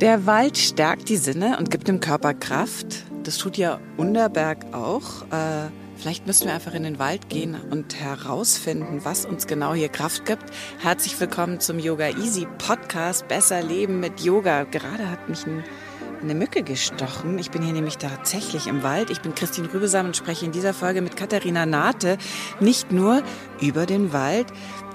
Der Wald stärkt die Sinne und gibt dem Körper Kraft. Das tut ja Unterberg auch. Äh, vielleicht müssen wir einfach in den Wald gehen und herausfinden, was uns genau hier Kraft gibt. Herzlich willkommen zum Yoga Easy Podcast Besser Leben mit Yoga. Gerade hat mich ein eine Mücke gestochen. Ich bin hier nämlich tatsächlich im Wald. Ich bin Christine Rübesam und spreche in dieser Folge mit Katharina Nate nicht nur über den Wald,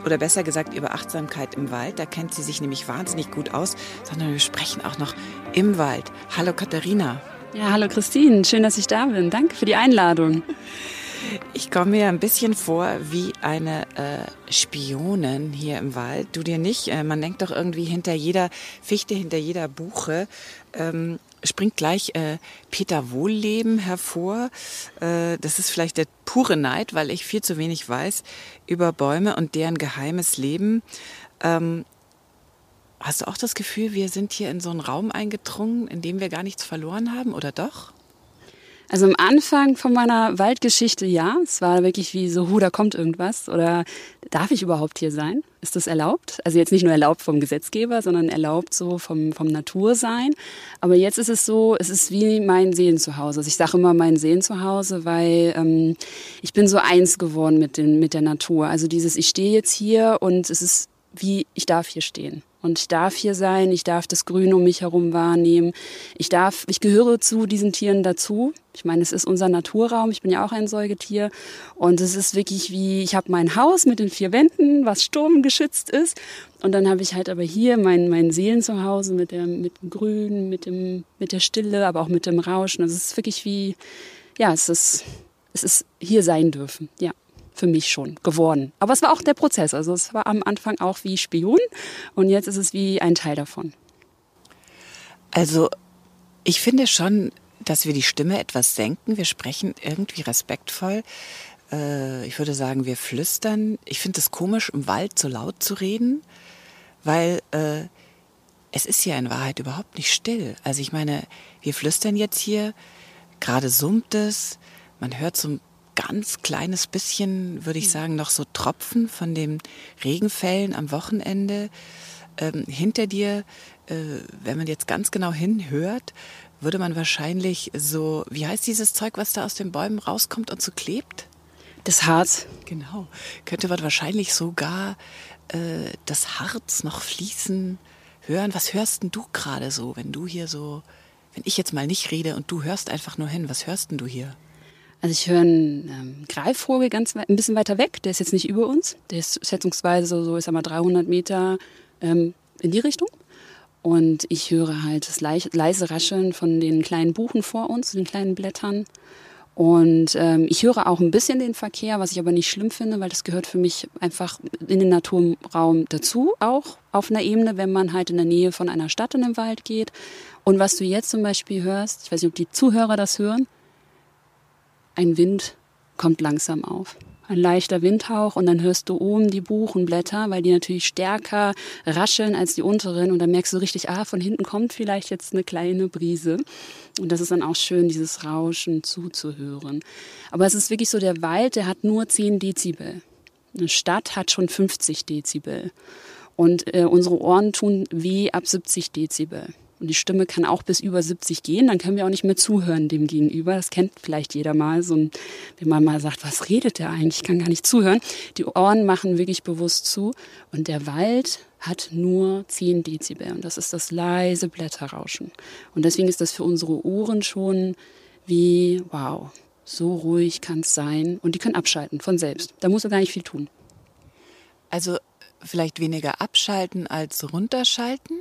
oder besser gesagt über Achtsamkeit im Wald. Da kennt sie sich nämlich wahnsinnig gut aus, sondern wir sprechen auch noch im Wald. Hallo Katharina. Ja, hallo Christine, schön, dass ich da bin. Danke für die Einladung. Ich komme mir ein bisschen vor wie eine äh, Spionin hier im Wald. Du dir nicht? Äh, man denkt doch irgendwie hinter jeder Fichte, hinter jeder Buche ähm, springt gleich äh, Peter Wohlleben hervor. Äh, das ist vielleicht der pure Neid, weil ich viel zu wenig weiß über Bäume und deren geheimes Leben. Ähm, hast du auch das Gefühl, wir sind hier in so einen Raum eingedrungen, in dem wir gar nichts verloren haben, oder doch? Also am Anfang von meiner Waldgeschichte, ja, es war wirklich wie so, hu, da kommt irgendwas oder darf ich überhaupt hier sein? Ist das erlaubt? Also jetzt nicht nur erlaubt vom Gesetzgeber, sondern erlaubt so vom, vom Natursein. Aber jetzt ist es so, es ist wie mein Seelenzuhause. Also ich sage immer mein Seelenzuhause, weil ähm, ich bin so eins geworden mit, den, mit der Natur. Also dieses, ich stehe jetzt hier und es ist wie, ich darf hier stehen. Und ich darf hier sein, ich darf das Grün um mich herum wahrnehmen. Ich darf, ich gehöre zu diesen Tieren dazu. Ich meine, es ist unser Naturraum. Ich bin ja auch ein Säugetier. Und es ist wirklich wie, ich habe mein Haus mit den vier Wänden, was sturmgeschützt ist. Und dann habe ich halt aber hier mein, mein Seelenzuhause mit, der, mit dem Grün, mit, dem, mit der Stille, aber auch mit dem Rauschen. Also es ist wirklich wie, ja, es ist, es ist hier sein dürfen. Ja für mich schon geworden. Aber es war auch der Prozess. Also es war am Anfang auch wie Spion und jetzt ist es wie ein Teil davon. Also ich finde schon, dass wir die Stimme etwas senken. Wir sprechen irgendwie respektvoll. Äh, ich würde sagen, wir flüstern. Ich finde es komisch, im Wald so laut zu reden, weil äh, es ist ja in Wahrheit überhaupt nicht still. Also ich meine, wir flüstern jetzt hier, gerade summt es, man hört so ein ganz kleines bisschen, würde ich hm. sagen, noch so Tropfen von den Regenfällen am Wochenende. Ähm, hinter dir, äh, wenn man jetzt ganz genau hinhört, würde man wahrscheinlich so, wie heißt dieses Zeug, was da aus den Bäumen rauskommt und so klebt? Das Harz. Genau. Könnte man wahrscheinlich sogar äh, das Harz noch fließen hören. Was hörst denn du gerade so, wenn du hier so, wenn ich jetzt mal nicht rede und du hörst einfach nur hin, was hörst denn du hier? Also ich höre einen ähm, Greifvogel ganz ein bisschen weiter weg. Der ist jetzt nicht über uns. Der ist schätzungsweise so, ich sag mal, 300 Meter ähm, in die Richtung. Und ich höre halt das leise Rascheln von den kleinen Buchen vor uns, den kleinen Blättern. Und ähm, ich höre auch ein bisschen den Verkehr, was ich aber nicht schlimm finde, weil das gehört für mich einfach in den Naturraum dazu, auch auf einer Ebene, wenn man halt in der Nähe von einer Stadt in den Wald geht. Und was du jetzt zum Beispiel hörst, ich weiß nicht, ob die Zuhörer das hören, ein Wind kommt langsam auf. Ein leichter Windhauch und dann hörst du oben die Buchenblätter, weil die natürlich stärker rascheln als die unteren und dann merkst du richtig, ah, von hinten kommt vielleicht jetzt eine kleine Brise. Und das ist dann auch schön, dieses Rauschen zuzuhören. Aber es ist wirklich so, der Wald, der hat nur 10 Dezibel. Eine Stadt hat schon 50 Dezibel. Und äh, unsere Ohren tun weh ab 70 Dezibel. Und die Stimme kann auch bis über 70 gehen, dann können wir auch nicht mehr zuhören dem Gegenüber. Das kennt vielleicht jeder mal. So ein, wenn man mal sagt, was redet der eigentlich? Ich kann gar nicht zuhören. Die Ohren machen wirklich bewusst zu. Und der Wald hat nur 10 Dezibel. Und das ist das leise Blätterrauschen. Und deswegen ist das für unsere Ohren schon wie, wow, so ruhig kann es sein. Und die können abschalten von selbst. Da muss er gar nicht viel tun. Also vielleicht weniger abschalten als runterschalten?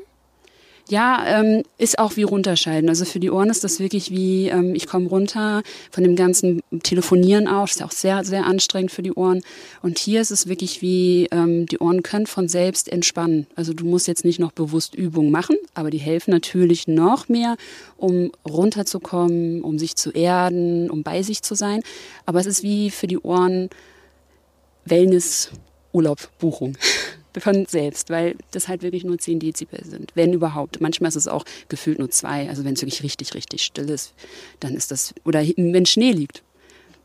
Ja, ähm, ist auch wie runterschalten. Also für die Ohren ist das wirklich wie, ähm, ich komme runter von dem ganzen Telefonieren auch. Ist auch sehr, sehr anstrengend für die Ohren. Und hier ist es wirklich wie, ähm, die Ohren können von selbst entspannen. Also du musst jetzt nicht noch bewusst Übungen machen, aber die helfen natürlich noch mehr, um runterzukommen, um sich zu erden, um bei sich zu sein. Aber es ist wie für die Ohren Wellness, Urlaub, Buchung. von selbst, weil das halt wirklich nur 10 Dezibel sind, wenn überhaupt. Manchmal ist es auch gefühlt nur zwei. Also wenn es wirklich richtig, richtig still ist, dann ist das, oder wenn Schnee liegt.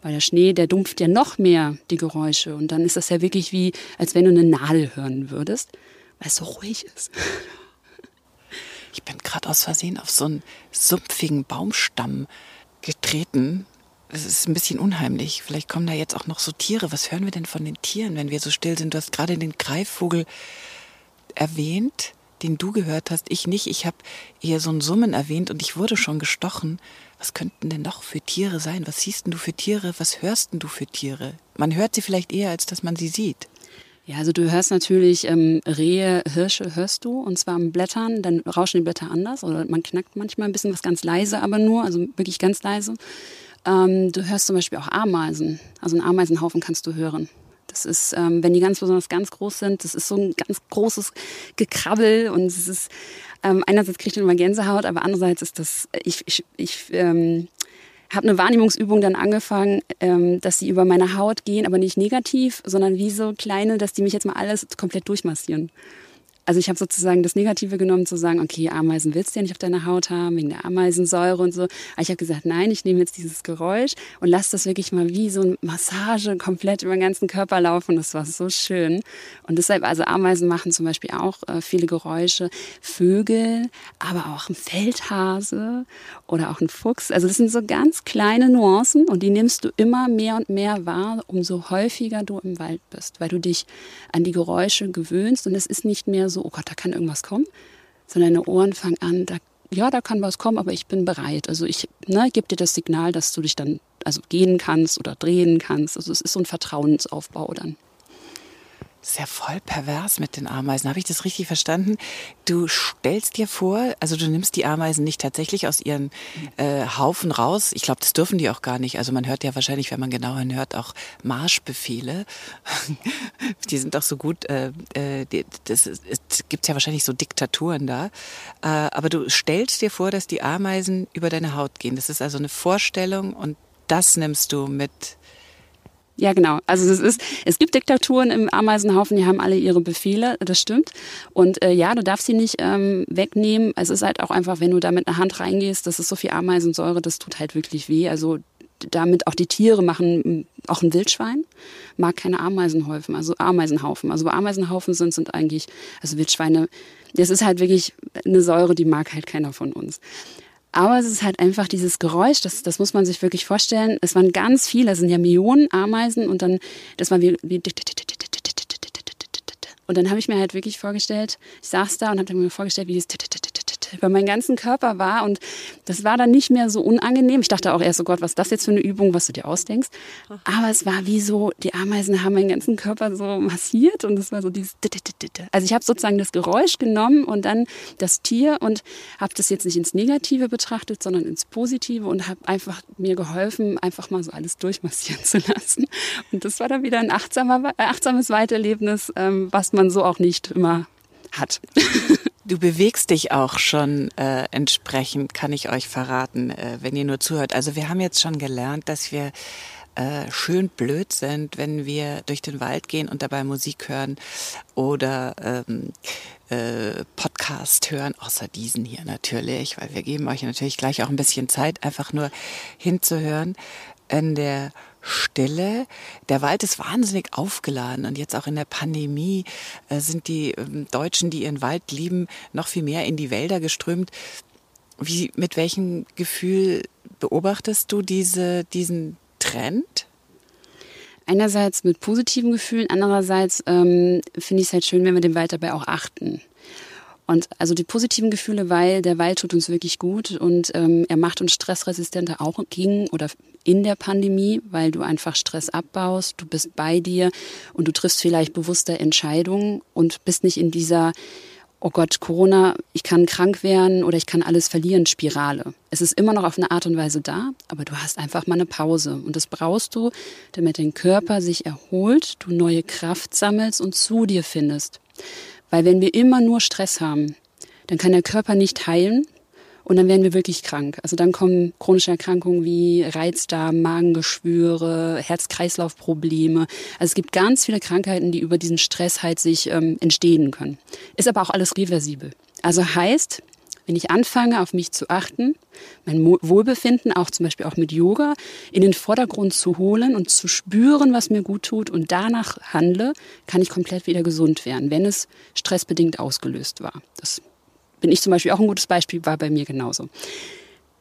Weil der Schnee, der dumpft ja noch mehr die Geräusche. Und dann ist das ja wirklich wie, als wenn du eine Nadel hören würdest, weil es so ruhig ist. Ich bin gerade aus Versehen auf so einen sumpfigen Baumstamm getreten es ist ein bisschen unheimlich. Vielleicht kommen da jetzt auch noch so Tiere. Was hören wir denn von den Tieren, wenn wir so still sind? Du hast gerade den Greifvogel erwähnt, den du gehört hast. Ich nicht. Ich habe eher so ein Summen erwähnt und ich wurde schon gestochen. Was könnten denn noch für Tiere sein? Was siehst denn du für Tiere? Was hörst denn du für Tiere? Man hört sie vielleicht eher, als dass man sie sieht. Ja, also du hörst natürlich ähm, Rehe, Hirsche hörst du und zwar am Blättern, dann rauschen die Blätter anders oder man knackt manchmal ein bisschen was ganz leise, aber nur, also wirklich ganz leise. Ähm, du hörst zum Beispiel auch Ameisen. Also einen Ameisenhaufen kannst du hören. Das ist, ähm, wenn die ganz besonders ganz groß sind, das ist so ein ganz großes Gekrabbel und es ist, ähm, einerseits kriegt man immer Gänsehaut, aber andererseits ist das, ich, ich, ich ähm, habe eine Wahrnehmungsübung dann angefangen, ähm, dass sie über meine Haut gehen, aber nicht negativ, sondern wie so kleine, dass die mich jetzt mal alles komplett durchmassieren. Also ich habe sozusagen das Negative genommen, zu sagen, okay, Ameisen willst du ja nicht auf deiner Haut haben, wegen der Ameisensäure und so. Aber ich habe gesagt, nein, ich nehme jetzt dieses Geräusch und lasse das wirklich mal wie so eine Massage komplett über den ganzen Körper laufen. Das war so schön. Und deshalb, also Ameisen machen zum Beispiel auch äh, viele Geräusche. Vögel, aber auch ein Feldhase oder auch ein Fuchs. Also das sind so ganz kleine Nuancen und die nimmst du immer mehr und mehr wahr, umso häufiger du im Wald bist, weil du dich an die Geräusche gewöhnst und es ist nicht mehr so so, oh Gott, da kann irgendwas kommen, sondern deine Ohren fangen an, da, ja, da kann was kommen, aber ich bin bereit. Also ich ne, gebe dir das Signal, dass du dich dann also gehen kannst oder drehen kannst. Also es ist so ein Vertrauensaufbau dann. Ist ja voll pervers mit den Ameisen. Habe ich das richtig verstanden? Du stellst dir vor, also du nimmst die Ameisen nicht tatsächlich aus ihren äh, Haufen raus. Ich glaube, das dürfen die auch gar nicht. Also man hört ja wahrscheinlich, wenn man genau hinhört, auch Marschbefehle. die sind doch so gut. Äh, äh, das es gibt ja wahrscheinlich so Diktaturen da. Äh, aber du stellst dir vor, dass die Ameisen über deine Haut gehen. Das ist also eine Vorstellung und das nimmst du mit ja, genau. Also es ist, es gibt Diktaturen im Ameisenhaufen, die haben alle ihre Befehle, das stimmt. Und äh, ja, du darfst sie nicht ähm, wegnehmen. Es ist halt auch einfach, wenn du da mit einer Hand reingehst, das ist so viel Ameisensäure, das tut halt wirklich weh. Also damit auch die Tiere machen, auch ein Wildschwein mag keine Ameisenhäufen, also Ameisenhaufen. Also wo Ameisenhaufen sind, sind eigentlich, also Wildschweine, das ist halt wirklich eine Säure, die mag halt keiner von uns. Aber es ist halt einfach dieses Geräusch, das, das muss man sich wirklich vorstellen. Es waren ganz viele, es sind ja Millionen Ameisen und dann, das war wie, wie und dann habe ich mir halt wirklich vorgestellt, ich saß da und habe mir vorgestellt, wie dieses über meinen ganzen Körper war. Und das war dann nicht mehr so unangenehm. Ich dachte auch erst, oh Gott, was ist das jetzt für eine Übung, was du dir ausdenkst. Aber es war wie so, die Ameisen haben meinen ganzen Körper so massiert und es war so dieses. Also ich habe sozusagen das Geräusch genommen und dann das Tier und habe das jetzt nicht ins Negative betrachtet, sondern ins Positive und habe einfach mir geholfen, einfach mal so alles durchmassieren zu lassen. Und das war dann wieder ein achtsamer, achtsames Weiterlebnis, ähm, was man so auch nicht immer hat. Du bewegst dich auch schon äh, entsprechend, kann ich euch verraten, äh, wenn ihr nur zuhört. Also wir haben jetzt schon gelernt, dass wir äh, schön blöd sind, wenn wir durch den Wald gehen und dabei Musik hören oder ähm, äh, Podcast hören, außer diesen hier natürlich, weil wir geben euch natürlich gleich auch ein bisschen Zeit, einfach nur hinzuhören. In der Stille. Der Wald ist wahnsinnig aufgeladen und jetzt auch in der Pandemie äh, sind die ähm, Deutschen, die ihren Wald lieben, noch viel mehr in die Wälder geströmt. Wie, mit welchem Gefühl beobachtest du diese, diesen Trend? Einerseits mit positiven Gefühlen, andererseits ähm, finde ich es halt schön, wenn wir den Wald dabei auch achten. Und also die positiven Gefühle, weil der Wald tut uns wirklich gut und ähm, er macht uns stressresistenter auch gegen oder in der Pandemie, weil du einfach Stress abbaust, du bist bei dir und du triffst vielleicht bewusste Entscheidungen und bist nicht in dieser oh Gott, Corona, ich kann krank werden oder ich kann alles verlieren, Spirale. Es ist immer noch auf eine Art und Weise da, aber du hast einfach mal eine Pause. Und das brauchst du, damit dein Körper sich erholt, du neue Kraft sammelst und zu dir findest. Weil wenn wir immer nur Stress haben, dann kann der Körper nicht heilen und dann werden wir wirklich krank. Also dann kommen chronische Erkrankungen wie Reizdarm, Magengeschwüre, Herz-Kreislauf-Probleme. Also es gibt ganz viele Krankheiten, die über diesen Stress halt sich ähm, entstehen können. Ist aber auch alles reversibel. Also heißt, wenn ich anfange, auf mich zu achten, mein Wohlbefinden, auch zum Beispiel auch mit Yoga, in den Vordergrund zu holen und zu spüren, was mir gut tut und danach handle, kann ich komplett wieder gesund werden, wenn es stressbedingt ausgelöst war. Das bin ich zum Beispiel auch ein gutes Beispiel, war bei mir genauso.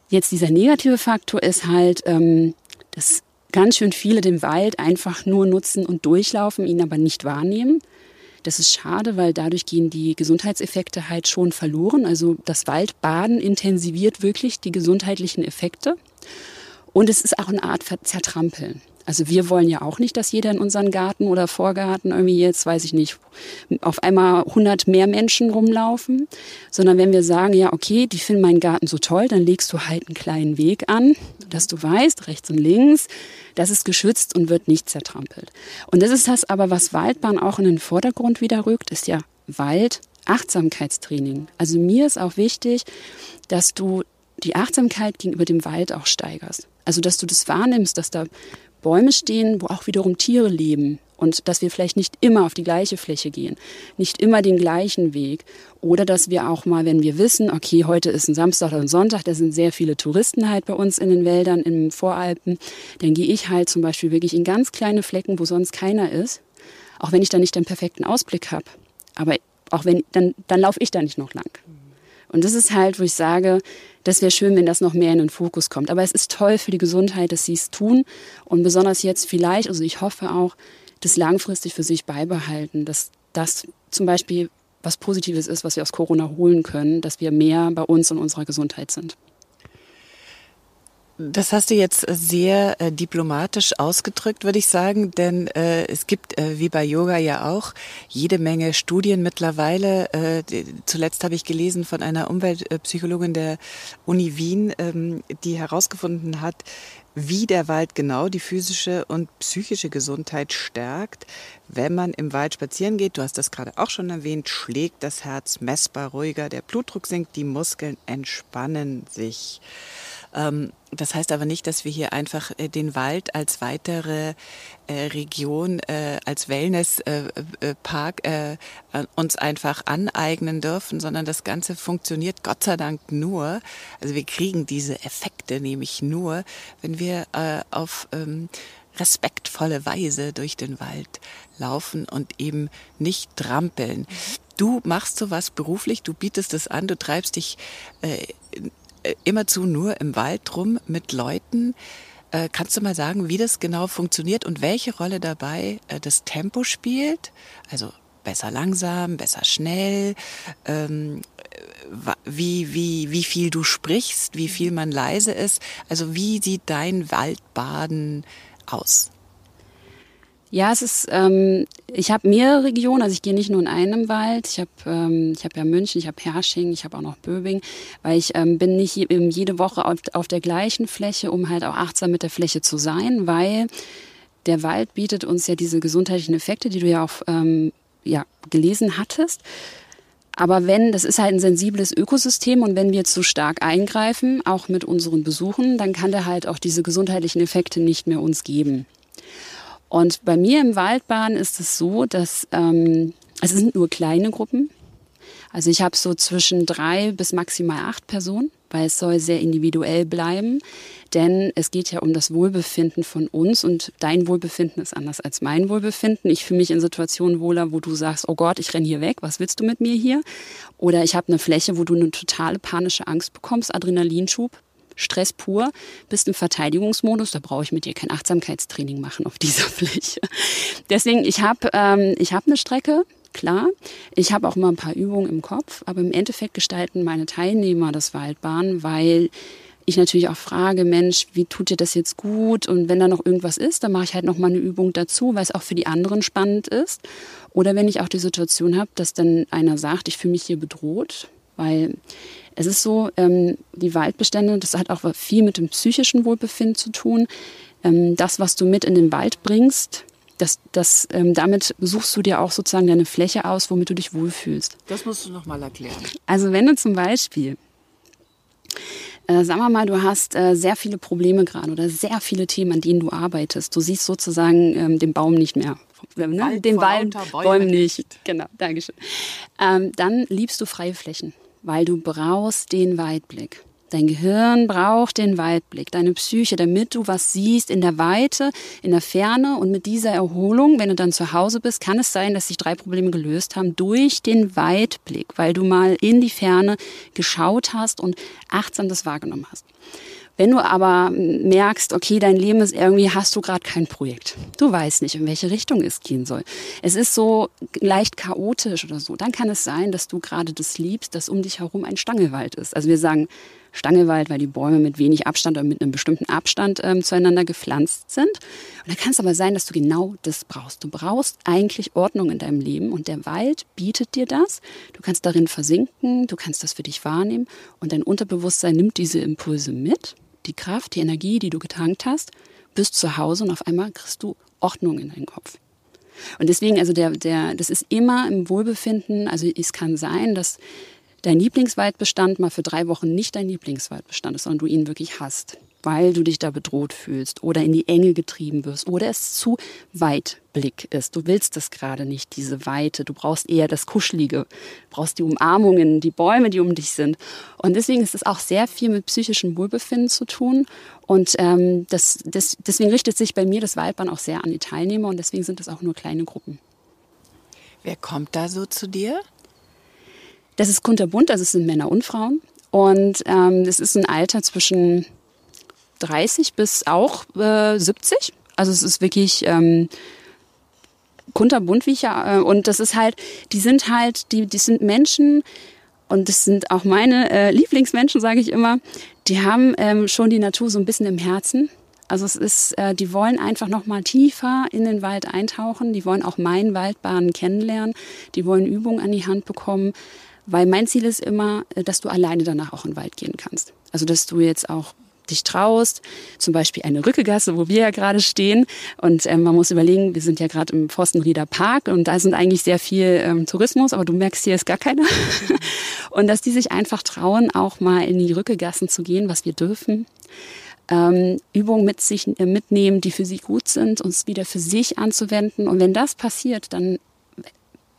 Jetzt dieser negative Faktor ist halt, ähm, dass ganz schön viele den Wald einfach nur nutzen und durchlaufen, ihn aber nicht wahrnehmen. Das ist schade, weil dadurch gehen die Gesundheitseffekte halt schon verloren. Also das Waldbaden intensiviert wirklich die gesundheitlichen Effekte. Und es ist auch eine Art Zertrampeln. Also wir wollen ja auch nicht, dass jeder in unseren Garten oder Vorgarten irgendwie jetzt, weiß ich nicht, auf einmal 100 mehr Menschen rumlaufen, sondern wenn wir sagen, ja, okay, die finden meinen Garten so toll, dann legst du halt einen kleinen Weg an, dass du weißt, rechts und links, das ist geschützt und wird nicht zertrampelt. Und das ist das aber, was Waldbahn auch in den Vordergrund wieder rückt, ist ja Wald, Achtsamkeitstraining. Also mir ist auch wichtig, dass du die Achtsamkeit gegenüber dem Wald auch steigerst. Also, dass du das wahrnimmst, dass da Bäume stehen, wo auch wiederum Tiere leben und dass wir vielleicht nicht immer auf die gleiche Fläche gehen, nicht immer den gleichen Weg oder dass wir auch mal, wenn wir wissen, okay, heute ist ein Samstag oder ein Sonntag, da sind sehr viele Touristen halt bei uns in den Wäldern, im Voralpen, dann gehe ich halt zum Beispiel wirklich in ganz kleine Flecken, wo sonst keiner ist, auch wenn ich da nicht den perfekten Ausblick habe. Aber auch wenn, dann, dann laufe ich da nicht noch lang. Und das ist halt, wo ich sage, das wäre schön, wenn das noch mehr in den Fokus kommt. Aber es ist toll für die Gesundheit, dass sie es tun und besonders jetzt vielleicht, also ich hoffe auch, das langfristig für sich beibehalten, dass das zum Beispiel was Positives ist, was wir aus Corona holen können, dass wir mehr bei uns und unserer Gesundheit sind. Das hast du jetzt sehr äh, diplomatisch ausgedrückt, würde ich sagen, denn äh, es gibt, äh, wie bei Yoga ja auch, jede Menge Studien mittlerweile. Äh, die, zuletzt habe ich gelesen von einer Umweltpsychologin der Uni Wien, ähm, die herausgefunden hat, wie der Wald genau die physische und psychische Gesundheit stärkt. Wenn man im Wald spazieren geht, du hast das gerade auch schon erwähnt, schlägt das Herz messbar ruhiger, der Blutdruck sinkt, die Muskeln entspannen sich. Ähm, das heißt aber nicht, dass wir hier einfach äh, den Wald als weitere äh, Region, äh, als Wellnesspark uns einfach aneignen dürfen, sondern das Ganze funktioniert Gott sei Dank nur. Also wir kriegen diese Effekte nämlich nur, wenn wir auf ähm, respektvolle Weise durch den Wald laufen und eben nicht trampeln. Du machst sowas beruflich, du bietest es an, du treibst dich äh, immerzu nur im Wald rum mit Leuten. Äh, kannst du mal sagen, wie das genau funktioniert und welche Rolle dabei äh, das Tempo spielt? Also besser langsam, besser schnell, ähm, wie, wie, wie viel du sprichst, wie viel man leise ist. Also wie sieht dein Waldbaden aus? Ja, es ist, ähm, ich habe mehrere Regionen, also ich gehe nicht nur in einem Wald. Ich habe ähm, ich hab ja München, ich habe Hersching, ich habe auch noch Böbing, weil ich ähm, bin nicht jede Woche auf, auf der gleichen Fläche, um halt auch achtsam mit der Fläche zu sein, weil der Wald bietet uns ja diese gesundheitlichen Effekte, die du ja auch ähm, ja, gelesen hattest. Aber wenn, das ist halt ein sensibles Ökosystem und wenn wir zu stark eingreifen, auch mit unseren Besuchen, dann kann der halt auch diese gesundheitlichen Effekte nicht mehr uns geben. Und bei mir im Waldbahn ist es so, dass ähm, es sind nur kleine Gruppen. Also ich habe so zwischen drei bis maximal acht Personen, weil es soll sehr individuell bleiben. Denn es geht ja um das Wohlbefinden von uns und dein Wohlbefinden ist anders als mein Wohlbefinden. Ich fühle mich in Situationen wohler, wo du sagst, oh Gott, ich renn hier weg, was willst du mit mir hier? Oder ich habe eine Fläche, wo du eine totale panische Angst bekommst, Adrenalinschub. Stress pur, bist im Verteidigungsmodus, da brauche ich mit dir kein Achtsamkeitstraining machen auf dieser Fläche. Deswegen, ich habe ähm, hab eine Strecke, klar. Ich habe auch mal ein paar Übungen im Kopf, aber im Endeffekt gestalten meine Teilnehmer das Waldbahn, weil ich natürlich auch frage, Mensch, wie tut dir das jetzt gut? Und wenn da noch irgendwas ist, dann mache ich halt noch mal eine Übung dazu, weil es auch für die anderen spannend ist. Oder wenn ich auch die Situation habe, dass dann einer sagt, ich fühle mich hier bedroht, weil es ist so, ähm, die Waldbestände, das hat auch viel mit dem psychischen Wohlbefinden zu tun. Ähm, das, was du mit in den Wald bringst, das, das, ähm, damit suchst du dir auch sozusagen deine Fläche aus, womit du dich wohlfühlst. Das musst du noch mal erklären. Also wenn du zum Beispiel, äh, sagen wir mal, du hast äh, sehr viele Probleme gerade oder sehr viele Themen, an denen du arbeitest. Du siehst sozusagen ähm, den Baum nicht mehr. Ne? Wald den Wald, Bäumen nicht. Genau, Dankeschön. Ähm, dann liebst du freie Flächen, weil du brauchst den Weitblick. Dein Gehirn braucht den Weitblick, deine Psyche, damit du was siehst in der Weite, in der Ferne. Und mit dieser Erholung, wenn du dann zu Hause bist, kann es sein, dass sich drei Probleme gelöst haben durch den Weitblick, weil du mal in die Ferne geschaut hast und achtsam das wahrgenommen hast. Wenn du aber merkst, okay, dein Leben ist irgendwie, hast du gerade kein Projekt. Du weißt nicht, in welche Richtung es gehen soll. Es ist so leicht chaotisch oder so. Dann kann es sein, dass du gerade das liebst, dass um dich herum ein Stangelwald ist. Also wir sagen Stangelwald, weil die Bäume mit wenig Abstand oder mit einem bestimmten Abstand ähm, zueinander gepflanzt sind. Und da kann es aber sein, dass du genau das brauchst. Du brauchst eigentlich Ordnung in deinem Leben und der Wald bietet dir das. Du kannst darin versinken, du kannst das für dich wahrnehmen und dein Unterbewusstsein nimmt diese Impulse mit die Kraft, die Energie, die du getankt hast, bist zu Hause und auf einmal kriegst du Ordnung in deinen Kopf. Und deswegen, also der, der, das ist immer im Wohlbefinden. Also es kann sein, dass dein Lieblingswaldbestand mal für drei Wochen nicht dein Lieblingswaldbestand ist, sondern du ihn wirklich hast weil du dich da bedroht fühlst oder in die Enge getrieben wirst oder es zu Weitblick ist. Du willst das gerade nicht, diese Weite. Du brauchst eher das Kuschelige, du brauchst die Umarmungen, die Bäume, die um dich sind. Und deswegen ist es auch sehr viel mit psychischem Wohlbefinden zu tun. Und ähm, das, das, deswegen richtet sich bei mir das Waldbahn auch sehr an die Teilnehmer und deswegen sind es auch nur kleine Gruppen. Wer kommt da so zu dir? Das ist kunterbunt, also es sind Männer und Frauen. Und ähm, es ist ein Alter zwischen 30 bis auch äh, 70. Also es ist wirklich ähm, kunterbunt, wie ich ja. Äh, und das ist halt, die sind halt, die, die sind Menschen, und das sind auch meine äh, Lieblingsmenschen, sage ich immer, die haben ähm, schon die Natur so ein bisschen im Herzen. Also es ist, äh, die wollen einfach noch mal tiefer in den Wald eintauchen. Die wollen auch meinen Waldbahnen kennenlernen. Die wollen Übungen an die Hand bekommen, weil mein Ziel ist immer, äh, dass du alleine danach auch in den Wald gehen kannst. Also dass du jetzt auch dich traust, zum Beispiel eine Rückegasse, wo wir ja gerade stehen. Und ähm, man muss überlegen, wir sind ja gerade im Forstenrieder Park und da sind eigentlich sehr viel ähm, Tourismus, aber du merkst, hier ist gar keiner. und dass die sich einfach trauen, auch mal in die Rückegassen zu gehen, was wir dürfen. Ähm, Übungen mit sich äh, mitnehmen, die für sie gut sind, uns wieder für sich anzuwenden. Und wenn das passiert, dann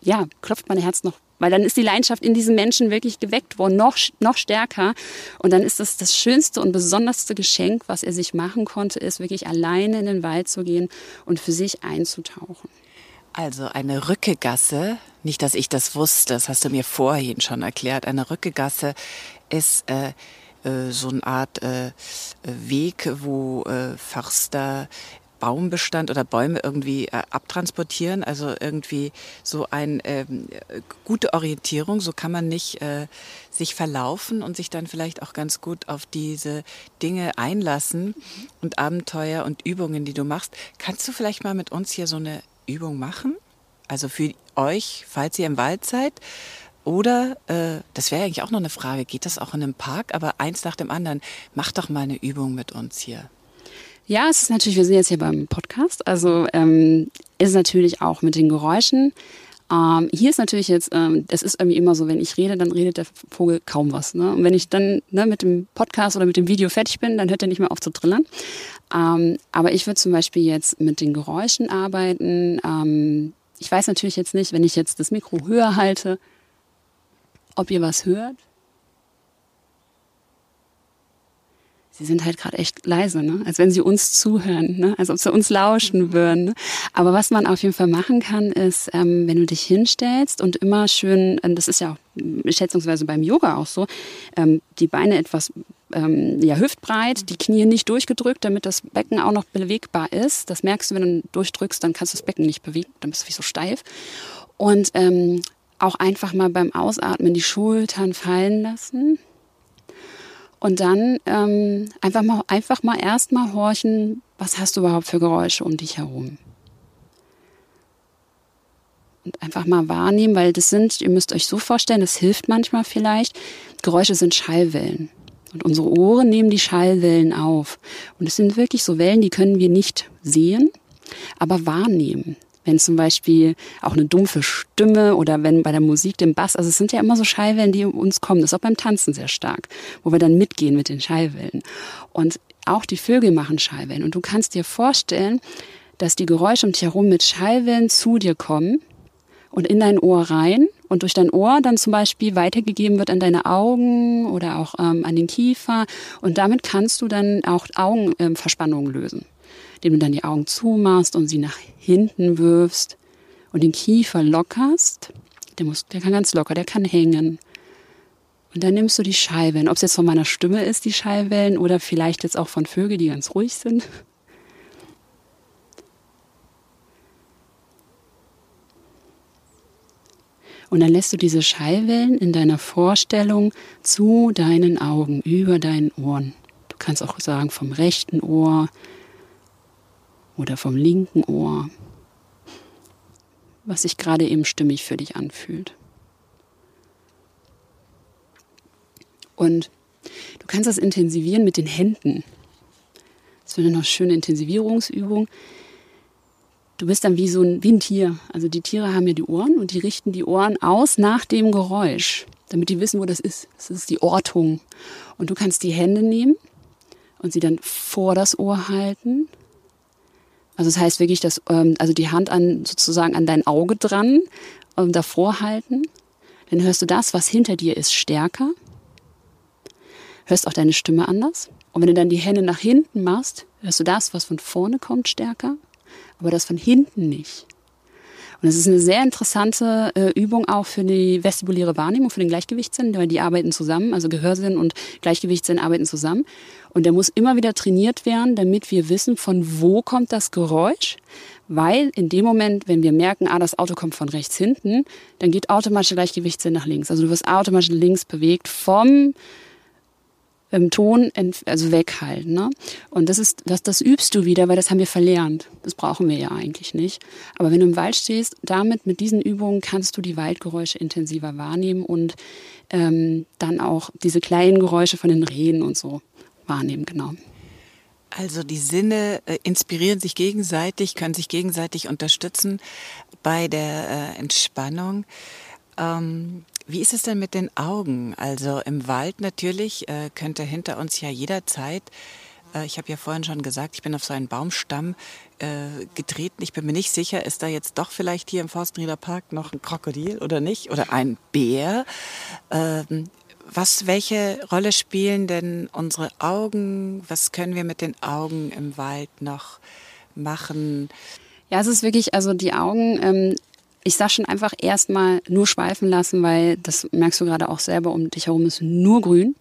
ja, klopft mein Herz noch weil dann ist die Leidenschaft in diesen Menschen wirklich geweckt worden, noch, noch stärker. Und dann ist das das schönste und besonderste Geschenk, was er sich machen konnte, ist wirklich alleine in den Wald zu gehen und für sich einzutauchen. Also eine Rückegasse, nicht, dass ich das wusste, das hast du mir vorhin schon erklärt. Eine Rückegasse ist äh, äh, so eine Art äh, Weg, wo äh, Förster Baumbestand oder Bäume irgendwie äh, abtransportieren. Also irgendwie so eine ähm, gute Orientierung. So kann man nicht äh, sich verlaufen und sich dann vielleicht auch ganz gut auf diese Dinge einlassen und Abenteuer und Übungen, die du machst. Kannst du vielleicht mal mit uns hier so eine Übung machen? Also für euch, falls ihr im Wald seid. Oder, äh, das wäre eigentlich auch noch eine Frage, geht das auch in einem Park? Aber eins nach dem anderen, mach doch mal eine Übung mit uns hier. Ja, es ist natürlich, wir sind jetzt hier beim Podcast, also ähm, ist natürlich auch mit den Geräuschen. Ähm, hier ist natürlich jetzt, ähm, es ist irgendwie immer so, wenn ich rede, dann redet der Vogel kaum was. Ne? Und wenn ich dann ne, mit dem Podcast oder mit dem Video fertig bin, dann hört er nicht mehr auf zu trillern. Ähm, aber ich würde zum Beispiel jetzt mit den Geräuschen arbeiten. Ähm, ich weiß natürlich jetzt nicht, wenn ich jetzt das Mikro höher halte, ob ihr was hört. Sie sind halt gerade echt leise, ne? als wenn sie uns zuhören, ne? als ob sie uns lauschen würden. Ne? Aber was man auf jeden Fall machen kann, ist, ähm, wenn du dich hinstellst und immer schön, ähm, das ist ja auch schätzungsweise beim Yoga auch so, ähm, die Beine etwas ähm, ja, hüftbreit, die Knie nicht durchgedrückt, damit das Becken auch noch bewegbar ist. Das merkst du, wenn du durchdrückst, dann kannst du das Becken nicht bewegen, dann bist du wie so steif. Und ähm, auch einfach mal beim Ausatmen die Schultern fallen lassen Und dann ähm, einfach mal, einfach mal erstmal horchen, was hast du überhaupt für Geräusche um dich herum? Und einfach mal wahrnehmen, weil das sind, ihr müsst euch so vorstellen, das hilft manchmal vielleicht. Geräusche sind Schallwellen. Und unsere Ohren nehmen die Schallwellen auf. Und es sind wirklich so Wellen, die können wir nicht sehen, aber wahrnehmen wenn zum Beispiel auch eine dumpfe Stimme oder wenn bei der Musik den Bass, also es sind ja immer so Schallwellen, die uns kommen. Das ist auch beim Tanzen sehr stark, wo wir dann mitgehen mit den Schallwellen. Und auch die Vögel machen Schallwellen. Und du kannst dir vorstellen, dass die Geräusche um dich herum mit Schallwellen zu dir kommen und in dein Ohr rein und durch dein Ohr dann zum Beispiel weitergegeben wird an deine Augen oder auch ähm, an den Kiefer. Und damit kannst du dann auch Augenverspannungen ähm, lösen indem du dann die Augen zumachst und sie nach hinten wirfst und den Kiefer lockerst. Der, muss, der kann ganz locker, der kann hängen. Und dann nimmst du die Schallwellen, ob es jetzt von meiner Stimme ist, die Schallwellen, oder vielleicht jetzt auch von Vögeln, die ganz ruhig sind. Und dann lässt du diese Schallwellen in deiner Vorstellung zu deinen Augen, über deinen Ohren. Du kannst auch sagen vom rechten Ohr, oder vom linken Ohr, was sich gerade eben stimmig für dich anfühlt. Und du kannst das intensivieren mit den Händen. Das wäre eine schöne Intensivierungsübung. Du bist dann wie so ein, wie ein Tier. Also die Tiere haben ja die Ohren und die richten die Ohren aus nach dem Geräusch, damit die wissen, wo das ist. Das ist die Ortung. Und du kannst die Hände nehmen und sie dann vor das Ohr halten also das heißt wirklich, dass ähm, also die Hand an sozusagen an dein Auge dran ähm, davor halten. Dann hörst du das, was hinter dir ist, stärker. Hörst auch deine Stimme anders. Und wenn du dann die Hände nach hinten machst, hörst du das, was von vorne kommt, stärker, aber das von hinten nicht. Und es ist eine sehr interessante äh, Übung auch für die vestibuläre Wahrnehmung, für den Gleichgewichtssinn, weil die arbeiten zusammen, also Gehörsinn und Gleichgewichtssinn arbeiten zusammen. Und der muss immer wieder trainiert werden, damit wir wissen, von wo kommt das Geräusch. Weil in dem Moment, wenn wir merken, ah, das Auto kommt von rechts hinten, dann geht automatisch der Gleichgewichtssinn nach links. Also du wirst automatisch links bewegt vom im Ton also weghalten. Ne? Und das ist, das, das übst du wieder, weil das haben wir verlernt. Das brauchen wir ja eigentlich nicht. Aber wenn du im Wald stehst, damit mit diesen Übungen kannst du die Waldgeräusche intensiver wahrnehmen und ähm, dann auch diese kleinen Geräusche von den Rehen und so wahrnehmen, genau. Also die Sinne äh, inspirieren sich gegenseitig, können sich gegenseitig unterstützen bei der äh, Entspannung. Ähm, wie ist es denn mit den Augen? Also im Wald natürlich äh, könnte hinter uns ja jederzeit, äh, ich habe ja vorhin schon gesagt, ich bin auf so einen Baumstamm äh, getreten. Ich bin mir nicht sicher, ist da jetzt doch vielleicht hier im Forstenrieder Park noch ein Krokodil oder nicht? Oder ein Bär? Ähm, was, welche Rolle spielen denn unsere Augen? Was können wir mit den Augen im Wald noch machen? Ja, es ist wirklich, also die Augen ähm, ich sag schon einfach erstmal nur schweifen lassen, weil das merkst du gerade auch selber, um dich herum ist nur grün.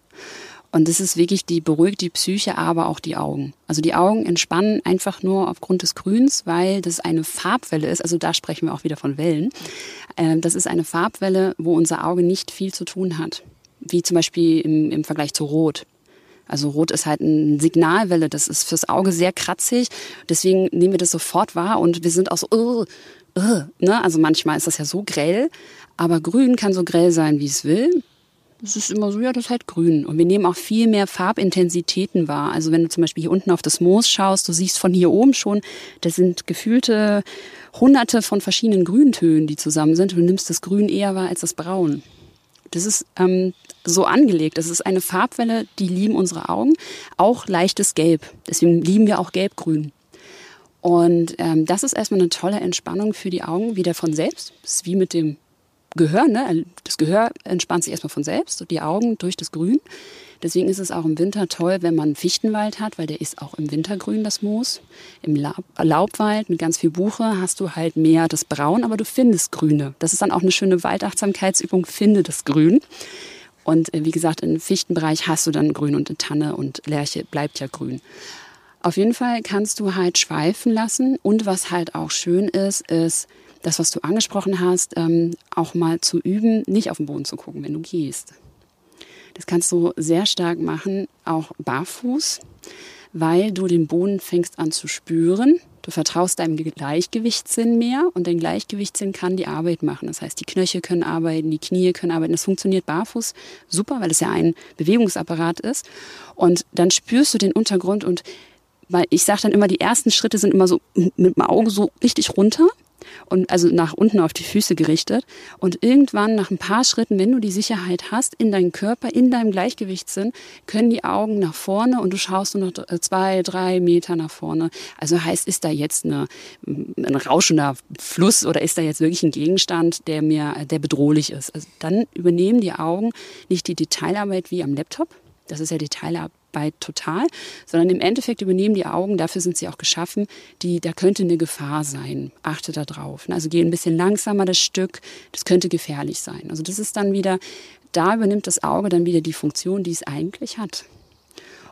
Und das ist wirklich, die beruhigt die Psyche, aber auch die Augen. Also die Augen entspannen einfach nur aufgrund des Grüns, weil das eine Farbwelle ist. Also da sprechen wir auch wieder von Wellen. Ähm, das ist eine Farbwelle, wo unser Auge nicht viel zu tun hat. Wie zum Beispiel im, im Vergleich zu Rot. Also Rot ist halt eine Signalwelle, das ist fürs Auge sehr kratzig. Deswegen nehmen wir das sofort wahr und wir sind auch so, ne? Also manchmal ist das ja so grell, aber grün kann so grell sein, wie es will. Es ist immer so, ja, das ist halt grün. Und wir nehmen auch viel mehr Farbintensitäten wahr. Also wenn du zum Beispiel hier unten auf das Moos schaust, du siehst von hier oben schon, das sind gefühlte hunderte von verschiedenen Grüntönen, die zusammen sind. Du nimmst das Grün eher wahr als das Braun. Das ist ähm, so angelegt. Das ist eine Farbwelle, die lieben unsere Augen. Auch leichtes Gelb. Deswegen lieben wir auch Gelb-Grün. Und ähm, das ist erstmal eine tolle Entspannung für die Augen, wieder von selbst. Das ist wie mit dem Gehör. Ne? Das Gehör entspannt sich erstmal von selbst die Augen durch das Grün. Deswegen ist es auch im Winter toll, wenn man Fichtenwald hat, weil der ist auch im Winter grün, das Moos. Im Laub Laubwald mit ganz viel Buche hast du halt mehr das Braun, aber du findest Grüne. Das ist dann auch eine schöne Waldachtsamkeitsübung, finde das Grün. Und äh, wie gesagt, im Fichtenbereich hast du dann Grün und eine Tanne und Lerche bleibt ja grün. Auf jeden Fall kannst du halt schweifen lassen. Und was halt auch schön ist, ist, das, was du angesprochen hast, ähm, auch mal zu üben, nicht auf den Boden zu gucken, wenn du gehst. Das kannst du sehr stark machen, auch barfuß, weil du den Boden fängst an zu spüren. Du vertraust deinem Gleichgewichtssinn mehr und dein Gleichgewichtssinn kann die Arbeit machen. Das heißt, die Knöchel können arbeiten, die Knie können arbeiten. Das funktioniert barfuß super, weil es ja ein Bewegungsapparat ist. Und dann spürst du den Untergrund und weil ich sage dann immer, die ersten Schritte sind immer so mit dem Auge so richtig runter und also nach unten auf die Füße gerichtet. Und irgendwann nach ein paar Schritten, wenn du die Sicherheit hast in deinem Körper, in deinem Gleichgewichtssinn, können die Augen nach vorne und du schaust nur noch äh, zwei, drei Meter nach vorne. Also heißt, ist da jetzt eine, ein rauschender Fluss oder ist da jetzt wirklich ein Gegenstand, der mir, der bedrohlich ist? Also dann übernehmen die Augen nicht die Detailarbeit wie am Laptop. Das ist ja Detailarbeit Arbeit total, sondern im Endeffekt übernehmen die Augen, dafür sind sie auch geschaffen, die, da könnte eine Gefahr sein. Achte da drauf. Also geh ein bisschen langsamer das Stück, das könnte gefährlich sein. Also das ist dann wieder, da übernimmt das Auge dann wieder die Funktion, die es eigentlich hat.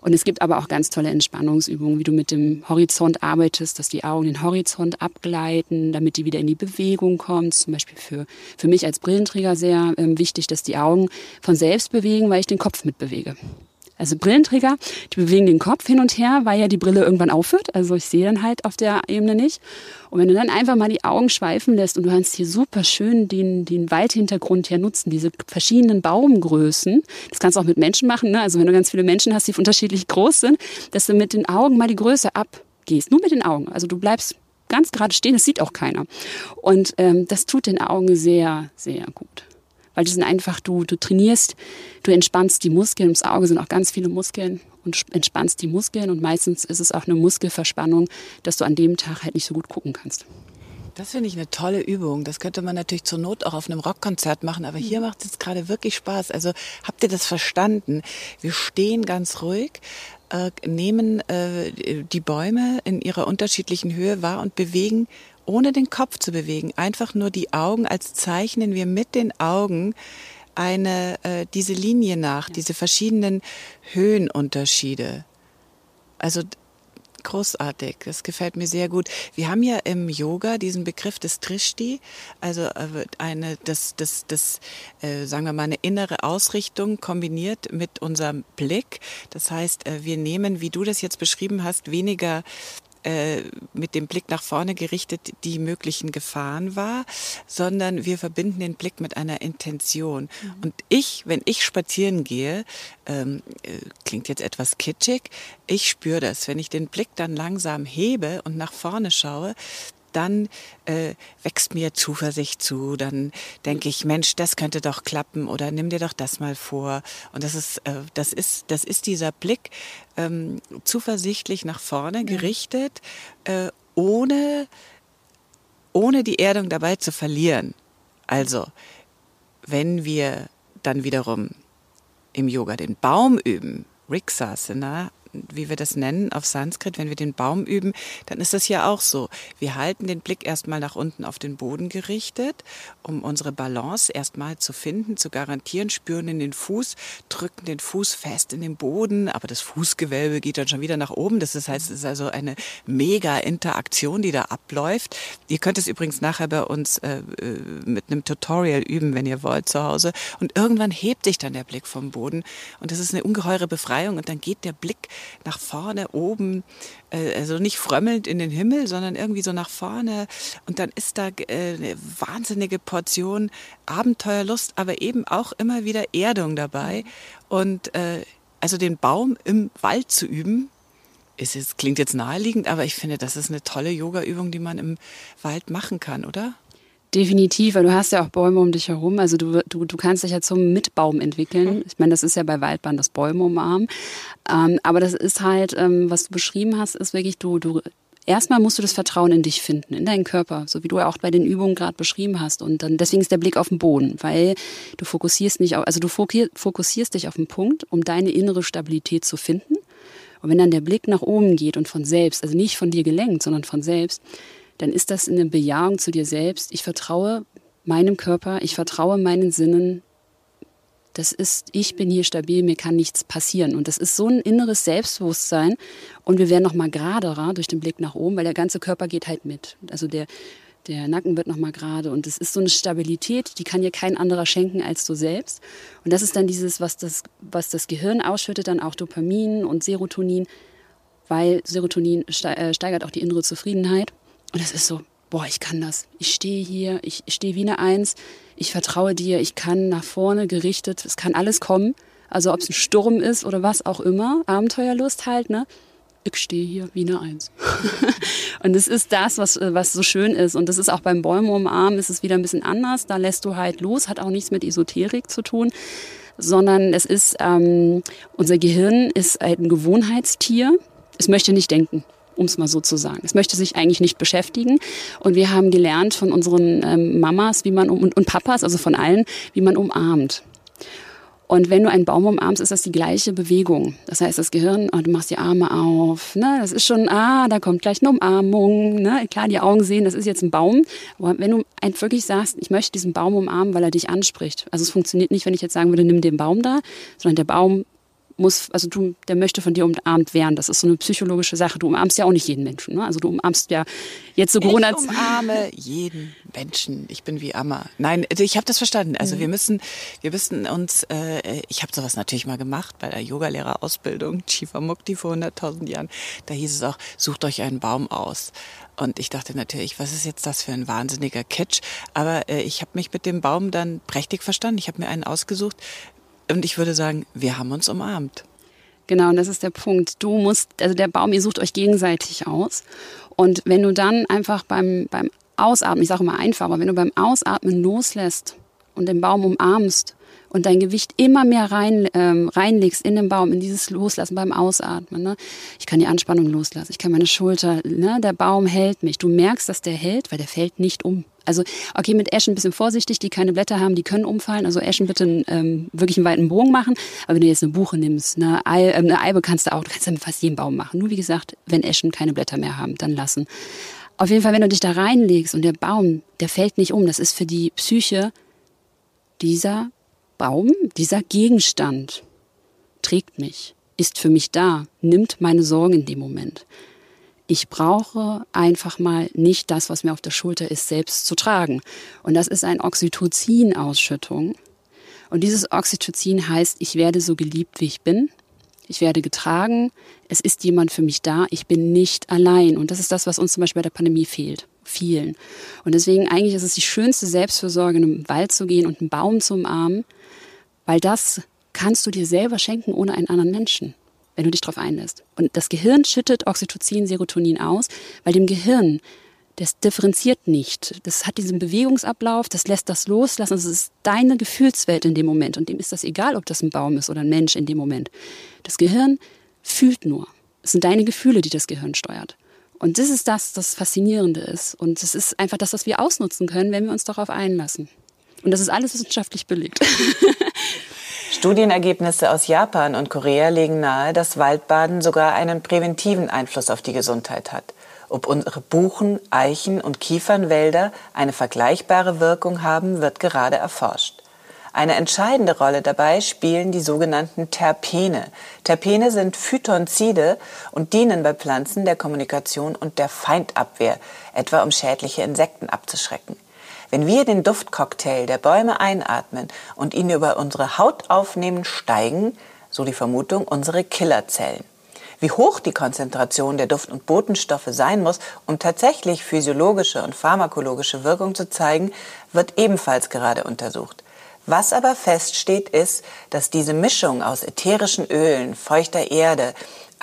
Und es gibt aber auch ganz tolle Entspannungsübungen, wie du mit dem Horizont arbeitest, dass die Augen den Horizont abgleiten, damit die wieder in die Bewegung kommen. Zum Beispiel für, für mich als Brillenträger sehr äh, wichtig, dass die Augen von selbst bewegen, weil ich den Kopf mitbewege also Brillenträger, die bewegen den Kopf hin und her, weil ja die Brille irgendwann aufhört. Also ich sehe dann halt auf der Ebene nicht. Und wenn du dann einfach mal die Augen schweifen lässt und du kannst hier super schön den, den Waldhintergrund hier nutzen, diese verschiedenen Baumgrößen. Das kannst du auch mit Menschen machen. Ne? Also wenn du ganz viele Menschen hast, die unterschiedlich groß sind, dass du mit den Augen mal die Größe abgehst. Nur mit den Augen. Also du bleibst ganz gerade stehen, das sieht auch keiner. Und ähm, das tut den Augen sehr, sehr gut weil das sind einfach, du, du trainierst, du entspannst die Muskeln. Ums Auge sind auch ganz viele Muskeln und entspannst die Muskeln und meistens ist es auch eine Muskelverspannung, dass du an dem Tag halt nicht so gut gucken kannst. Das finde ich eine tolle Übung. Das könnte man natürlich zur Not auch auf einem Rockkonzert machen, aber hier macht es jetzt gerade wirklich Spaß. Also habt ihr das verstanden? Wir stehen ganz ruhig, äh, nehmen äh, die Bäume in ihrer unterschiedlichen Höhe wahr und bewegen ohne den Kopf zu bewegen, einfach nur die Augen, als zeichnen wir mit den Augen eine äh, diese Linie nach, ja. diese verschiedenen Höhenunterschiede. Also großartig, das gefällt mir sehr gut. Wir haben ja im Yoga diesen Begriff des Trishti, also äh, eine, das, das, das, äh, sagen wir mal, eine innere Ausrichtung kombiniert mit unserem Blick. Das heißt, äh, wir nehmen, wie du das jetzt beschrieben hast, weniger äh, mit dem Blick nach vorne gerichtet die möglichen Gefahren wahr, sondern wir verbinden den Blick mit einer Intention. Mhm. Und ich, wenn ich spazieren gehe, ähm, äh, klingt jetzt etwas kitschig, ich spüre das. Wenn ich den Blick dann langsam hebe und nach vorne schaue, dann äh, wächst mir Zuversicht zu. Dann denke ich, Mensch, das könnte doch klappen oder nimm dir doch das mal vor. Und das ist, äh, das ist, das ist dieser Blick ähm, zuversichtlich nach vorne gerichtet, äh, ohne, ohne die Erdung dabei zu verlieren. Also, wenn wir dann wiederum im Yoga den Baum üben, Riksasana, wie wir das nennen auf Sanskrit, wenn wir den Baum üben, dann ist das ja auch so. Wir halten den Blick erstmal nach unten auf den Boden gerichtet, um unsere Balance erstmal zu finden, zu garantieren, spüren in den Fuß, drücken den Fuß fest in den Boden, aber das Fußgewölbe geht dann schon wieder nach oben. Das heißt, es ist also eine mega Interaktion, die da abläuft. Ihr könnt es übrigens nachher bei uns äh, äh mit einem Tutorial üben, wenn ihr wollt, zu Hause. Und irgendwann hebt sich dann der Blick vom Boden und das ist eine ungeheure Befreiung und dann geht der Blick nach vorne oben, äh, also nicht frömmelnd in den Himmel, sondern irgendwie so nach vorne. Und dann ist da äh, eine wahnsinnige Portion Abenteuerlust, aber eben auch immer wieder Erdung dabei. Und äh, also den Baum im Wald zu üben, ist jetzt, klingt jetzt naheliegend, aber ich finde, das ist eine tolle Yoga-Übung, die man im Wald machen kann, oder? Definitiv, weil du hast ja auch Bäume um dich herum. Also du, du, du kannst dich ja zum Mitbaum entwickeln. Ich meine, das ist ja bei Waldbahn das Bäume umarmen. Ähm, aber das ist halt, ähm, was du beschrieben hast, ist wirklich, du, du erstmal musst du das Vertrauen in dich finden, in deinen Körper, so wie du auch bei den Übungen gerade beschrieben hast. Und dann deswegen ist der Blick auf den Boden, weil du fokussierst nicht auf, also du fokussierst dich auf den Punkt, um deine innere Stabilität zu finden. Und wenn dann der Blick nach oben geht und von selbst, also nicht von dir gelenkt, sondern von selbst, dann ist das eine Bejahung zu dir selbst. Ich vertraue meinem Körper, ich vertraue meinen Sinnen. Das ist, ich bin hier stabil, mir kann nichts passieren. Und das ist so ein inneres Selbstbewusstsein. Und wir werden nochmal geraderer durch den Blick nach oben, weil der ganze Körper geht halt mit. Also der, der Nacken wird nochmal gerade und es ist so eine Stabilität, die kann dir kein anderer schenken als du selbst. Und das ist dann dieses, was das, was das Gehirn ausschüttet, dann auch Dopamin und Serotonin, weil Serotonin äh, steigert auch die innere Zufriedenheit. Und es ist so, boah, ich kann das. Ich stehe hier, ich stehe wie eine Eins, ich vertraue dir, ich kann nach vorne gerichtet, es kann alles kommen. Also ob es ein Sturm ist oder was auch immer, Abenteuerlust halt, ne? ich stehe hier wie eine Eins. und es ist das, was, was so schön ist. Und das ist auch beim Bäume umarmen, ist es wieder ein bisschen anders. Da lässt du halt los, hat auch nichts mit Esoterik zu tun, sondern es ist, ähm, unser Gehirn ist halt ein Gewohnheitstier. Es möchte nicht denken um es mal so zu sagen. Es möchte sich eigentlich nicht beschäftigen. Und wir haben gelernt von unseren ähm, Mamas, wie man um, und, und Papas, also von allen, wie man umarmt. Und wenn du einen Baum umarmst, ist das die gleiche Bewegung. Das heißt, das Gehirn, oh, du machst die Arme auf, ne? das ist schon, ah, da kommt gleich eine Umarmung. Ne? Klar, die Augen sehen, das ist jetzt ein Baum. Aber wenn du wirklich sagst, ich möchte diesen Baum umarmen, weil er dich anspricht. Also es funktioniert nicht, wenn ich jetzt sagen würde, nimm den Baum da, sondern der Baum muss, also du, der möchte von dir umarmt werden. Das ist so eine psychologische Sache. Du umarmst ja auch nicht jeden Menschen. Ne? Also du umarmst ja jetzt so Corona. Ich umarme jeden Menschen. Ich bin wie Amma. Nein, also ich habe das verstanden. Also mhm. wir müssen, wir müssen uns. Äh, ich habe sowas natürlich mal gemacht bei der Yogalehrerausbildung Chifa Mukti vor 100.000 Jahren. Da hieß es auch: Sucht euch einen Baum aus. Und ich dachte natürlich, was ist jetzt das für ein wahnsinniger Kitsch? Aber äh, ich habe mich mit dem Baum dann prächtig verstanden. Ich habe mir einen ausgesucht, und ich würde sagen, wir haben uns umarmt. Genau, und das ist der Punkt. Du musst, also der Baum, ihr sucht euch gegenseitig aus. Und wenn du dann einfach beim, beim Ausatmen, ich sage immer einfach, aber wenn du beim Ausatmen loslässt und den Baum umarmst und dein Gewicht immer mehr rein, ähm, reinlegst in den Baum, in dieses Loslassen beim Ausatmen. Ne? Ich kann die Anspannung loslassen, ich kann meine Schulter, ne? der Baum hält mich. Du merkst, dass der hält, weil der fällt nicht um. Also, okay, mit Eschen ein bisschen vorsichtig, die keine Blätter haben, die können umfallen. Also Eschen bitte ähm, wirklich einen weiten Bogen machen. Aber wenn du jetzt eine Buche nimmst, eine, Ei, äh, eine Eibe kannst du auch, du kannst dann fast jeden Baum machen. Nur wie gesagt, wenn Eschen keine Blätter mehr haben, dann lassen. Auf jeden Fall, wenn du dich da reinlegst und der Baum, der fällt nicht um, das ist für die Psyche dieser Baum, dieser Gegenstand trägt mich, ist für mich da, nimmt meine Sorgen in dem Moment ich brauche einfach mal nicht das, was mir auf der Schulter ist, selbst zu tragen. Und das ist eine Oxytocin-Ausschüttung. Und dieses Oxytocin heißt, ich werde so geliebt, wie ich bin. Ich werde getragen. Es ist jemand für mich da. Ich bin nicht allein. Und das ist das, was uns zum Beispiel bei der Pandemie fehlt. Vielen. Und deswegen eigentlich ist es die schönste Selbstfürsorge, in den Wald zu gehen und einen Baum zu umarmen, weil das kannst du dir selber schenken ohne einen anderen Menschen wenn du dich darauf einlässt. Und das Gehirn schüttet Oxytocin, Serotonin aus, weil dem Gehirn, das differenziert nicht. Das hat diesen Bewegungsablauf, das lässt das loslassen. Das ist deine Gefühlswelt in dem Moment. Und dem ist das egal, ob das ein Baum ist oder ein Mensch in dem Moment. Das Gehirn fühlt nur. Es sind deine Gefühle, die das Gehirn steuert. Und das ist das, das Faszinierende ist. Und es ist einfach das, was wir ausnutzen können, wenn wir uns darauf einlassen. Und das ist alles wissenschaftlich belegt. Studienergebnisse aus Japan und Korea legen nahe, dass Waldbaden sogar einen präventiven Einfluss auf die Gesundheit hat. Ob unsere Buchen, Eichen und Kiefernwälder eine vergleichbare Wirkung haben, wird gerade erforscht. Eine entscheidende Rolle dabei spielen die sogenannten Terpene. Terpene sind Phytonzide und dienen bei Pflanzen der Kommunikation und der Feindabwehr, etwa um schädliche Insekten abzuschrecken. Wenn wir den Duftcocktail der Bäume einatmen und ihn über unsere Haut aufnehmen, steigen, so die Vermutung, unsere Killerzellen. Wie hoch die Konzentration der Duft- und Botenstoffe sein muss, um tatsächlich physiologische und pharmakologische Wirkung zu zeigen, wird ebenfalls gerade untersucht. Was aber feststeht, ist, dass diese Mischung aus ätherischen Ölen, feuchter Erde,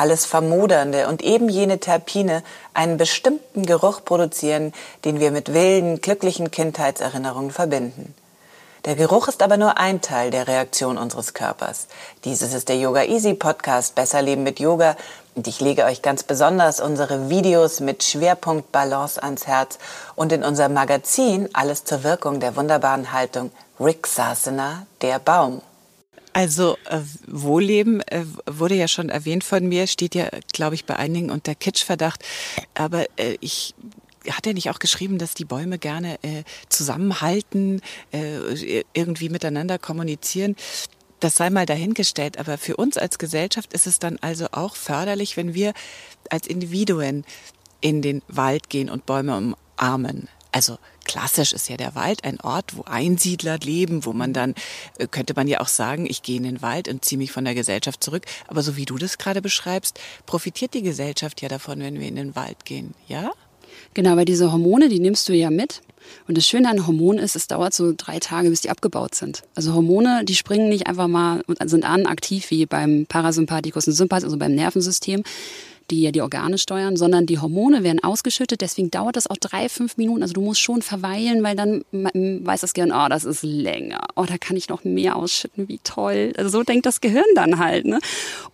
alles Vermodernde und eben jene Terpine einen bestimmten Geruch produzieren, den wir mit wilden, glücklichen Kindheitserinnerungen verbinden. Der Geruch ist aber nur ein Teil der Reaktion unseres Körpers. Dieses ist der Yoga Easy Podcast Besser Leben mit Yoga und ich lege euch ganz besonders unsere Videos mit Schwerpunkt Balance ans Herz und in unserem Magazin Alles zur Wirkung der wunderbaren Haltung Riksasana, der Baum. Also äh, Wohlleben äh, wurde ja schon erwähnt von mir, steht ja, glaube ich, bei einigen unter Kitschverdacht. Aber äh, ich hat er nicht auch geschrieben, dass die Bäume gerne äh, zusammenhalten, äh, irgendwie miteinander kommunizieren? Das sei mal dahingestellt, aber für uns als Gesellschaft ist es dann also auch förderlich, wenn wir als Individuen in den Wald gehen und Bäume umarmen. Also klassisch ist ja der Wald ein Ort, wo Einsiedler leben, wo man dann, äh, könnte man ja auch sagen, ich gehe in den Wald und ziehe mich von der Gesellschaft zurück. Aber so wie du das gerade beschreibst, profitiert die Gesellschaft ja davon, wenn wir in den Wald gehen, ja? Genau, weil diese Hormone, die nimmst du ja mit. Und das Schöne an Hormonen ist, es dauert so drei Tage, bis die abgebaut sind. Also Hormone, die springen nicht einfach mal und sind an aktiv wie beim Parasympathikus und Sympathikus, also beim Nervensystem, die ja die Organe steuern, sondern die Hormone werden ausgeschüttet. Deswegen dauert das auch drei, fünf Minuten. Also du musst schon verweilen, weil dann weiß das Gehirn, oh, das ist länger. Oh, da kann ich noch mehr ausschütten. Wie toll. Also so denkt das Gehirn dann halt. Ne?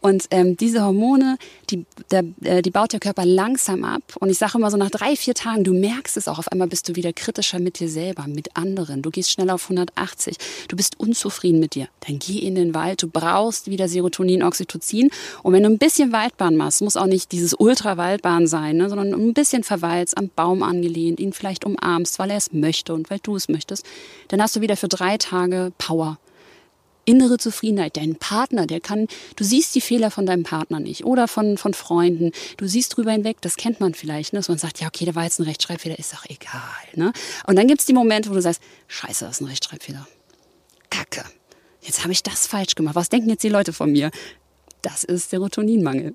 Und ähm, diese Hormone, die, der, äh, die baut der Körper langsam ab. Und ich sage immer so nach drei, vier Tagen, du merkst es auch. Auf einmal bist du wieder kritischer mit dir selber, mit anderen. Du gehst schneller auf 180. Du bist unzufrieden mit dir. Dann geh in den Wald. Du brauchst wieder Serotonin, Oxytocin. Und wenn du ein bisschen Waldbahn machst, muss auch nicht dieses Ultrawaldbahn sein, ne, sondern ein bisschen verweilst, am Baum angelehnt, ihn vielleicht umarmst, weil er es möchte und weil du es möchtest, dann hast du wieder für drei Tage Power. Innere Zufriedenheit, dein Partner, der kann, du siehst die Fehler von deinem Partner nicht oder von, von Freunden, du siehst drüber hinweg, das kennt man vielleicht, ne, dass man sagt, ja, okay, da war jetzt ein Rechtschreibfehler, ist doch egal. Ne? Und dann gibt es die Momente, wo du sagst, scheiße, das ist ein Rechtschreibfehler. Kacke, jetzt habe ich das falsch gemacht. Was denken jetzt die Leute von mir? Das ist Serotoninmangel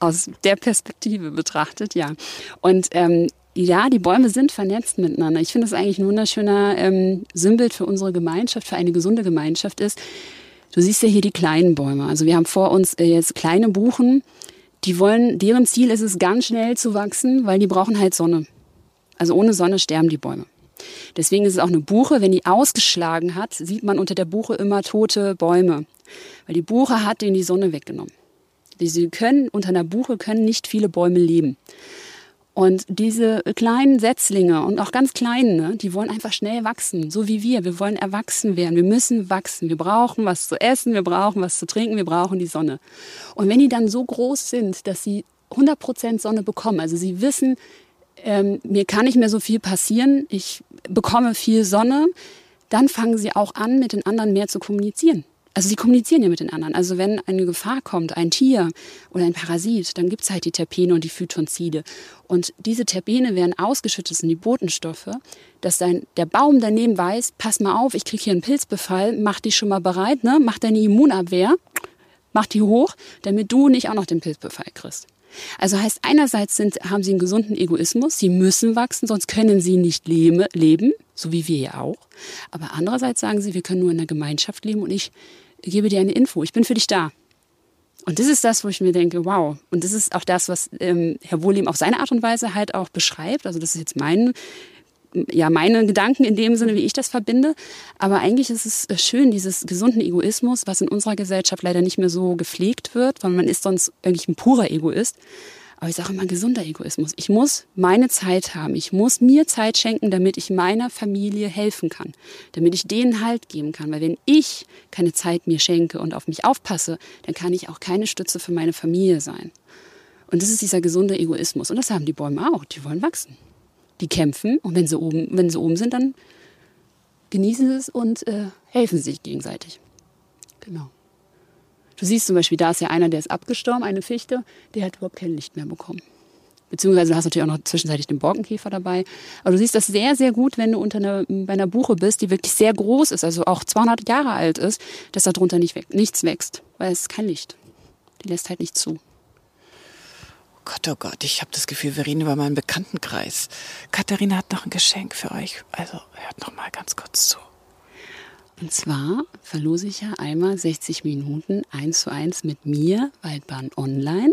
aus der Perspektive betrachtet, ja. Und ähm, ja, die Bäume sind vernetzt miteinander. Ich finde es eigentlich ein wunderschöner ähm, Symbol für unsere Gemeinschaft, für eine gesunde Gemeinschaft ist. Du siehst ja hier die kleinen Bäume. Also wir haben vor uns äh, jetzt kleine Buchen. Die wollen, deren Ziel ist es, ganz schnell zu wachsen, weil die brauchen halt Sonne. Also ohne Sonne sterben die Bäume. Deswegen ist es auch eine Buche. Wenn die ausgeschlagen hat, sieht man unter der Buche immer tote Bäume. Weil die Buche hat denen die Sonne weggenommen. Sie können, unter einer Buche können nicht viele Bäume leben. Und diese kleinen Setzlinge und auch ganz kleine, ne, die wollen einfach schnell wachsen, so wie wir. Wir wollen erwachsen werden. Wir müssen wachsen. Wir brauchen was zu essen, wir brauchen was zu trinken, wir brauchen die Sonne. Und wenn die dann so groß sind, dass sie 100% Sonne bekommen, also sie wissen, ähm, mir kann nicht mehr so viel passieren, ich bekomme viel Sonne, dann fangen sie auch an, mit den anderen mehr zu kommunizieren. Also sie kommunizieren ja mit den anderen. Also wenn eine Gefahr kommt, ein Tier oder ein Parasit, dann gibt's halt die Terpene und die Phytonzide. Und diese Terpene werden ausgeschüttet in die Botenstoffe, dass dein, der Baum daneben weiß, pass mal auf, ich krieg hier einen Pilzbefall, mach dich schon mal bereit, ne? mach deine Immunabwehr, mach die hoch, damit du nicht auch noch den Pilzbefall kriegst. Also heißt, einerseits sind, haben sie einen gesunden Egoismus, sie müssen wachsen, sonst können sie nicht lebe, leben, so wie wir ja auch. Aber andererseits sagen sie, wir können nur in einer Gemeinschaft leben und ich gebe dir eine Info, ich bin für dich da. Und das ist das, wo ich mir denke, wow. Und das ist auch das, was ähm, Herr Wohlem auf seine Art und Weise halt auch beschreibt. Also das ist jetzt mein, ja, meine Gedanken in dem Sinne, wie ich das verbinde. Aber eigentlich ist es äh, schön, dieses gesunden Egoismus, was in unserer Gesellschaft leider nicht mehr so gepflegt wird, weil man ist sonst eigentlich ein purer Egoist. Aber ich sage immer gesunder Egoismus. Ich muss meine Zeit haben. Ich muss mir Zeit schenken, damit ich meiner Familie helfen kann. Damit ich denen Halt geben kann. Weil wenn ich keine Zeit mir schenke und auf mich aufpasse, dann kann ich auch keine Stütze für meine Familie sein. Und das ist dieser gesunde Egoismus. Und das haben die Bäume auch. Die wollen wachsen. Die kämpfen. Und wenn sie oben, wenn sie oben sind, dann genießen sie es und äh, helfen sich gegenseitig. Genau. Du siehst zum Beispiel, da ist ja einer, der ist abgestorben, eine Fichte, der hat überhaupt kein Licht mehr bekommen. Beziehungsweise du hast natürlich auch noch zwischenzeitlich den Borkenkäfer dabei. Aber du siehst das sehr, sehr gut, wenn du unter einer, bei einer Buche bist, die wirklich sehr groß ist, also auch 200 Jahre alt ist, dass darunter nicht weg, nichts wächst, weil es kein Licht. Die lässt halt nicht zu. Gott, oh Gott, ich habe das Gefühl, wir reden über meinen Bekanntenkreis. Katharina hat noch ein Geschenk für euch. Also hört noch mal ganz kurz zu. Und zwar verlose ich ja einmal 60 Minuten eins zu eins mit mir, Waldbahn online.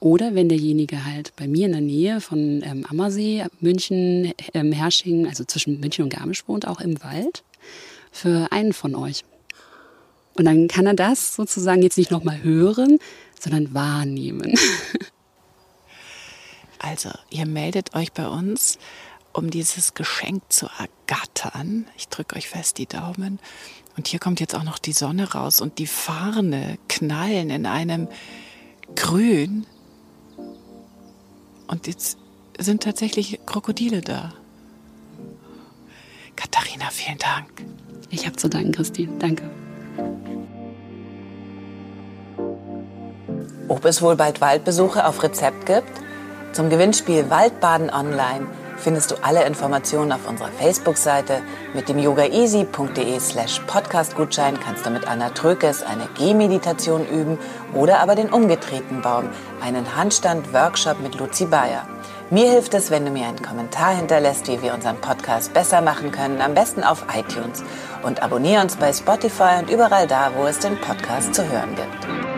Oder wenn derjenige halt bei mir in der Nähe von ähm, Ammersee, München, ähm, Hersching, also zwischen München und Garmisch wohnt, auch im Wald, für einen von euch. Und dann kann er das sozusagen jetzt nicht nochmal hören, sondern wahrnehmen. Also, ihr meldet euch bei uns um dieses Geschenk zu ergattern. Ich drücke euch fest die Daumen. Und hier kommt jetzt auch noch die Sonne raus und die Farne knallen in einem Grün. Und jetzt sind tatsächlich Krokodile da. Katharina, vielen Dank. Ich habe zu danken, Christine. Danke. Ob es wohl bald Waldbesuche auf Rezept gibt? Zum Gewinnspiel Waldbaden Online findest du alle Informationen auf unserer Facebook-Seite. Mit dem yogaeasy.de slash podcastgutschein kannst du mit Anna Trökes eine Gehmeditation üben oder aber den umgedrehten Baum, einen Handstand-Workshop mit Luzi Bayer. Mir hilft es, wenn du mir einen Kommentar hinterlässt, wie wir unseren Podcast besser machen können, am besten auf iTunes. Und abonniere uns bei Spotify und überall da, wo es den Podcast zu hören gibt.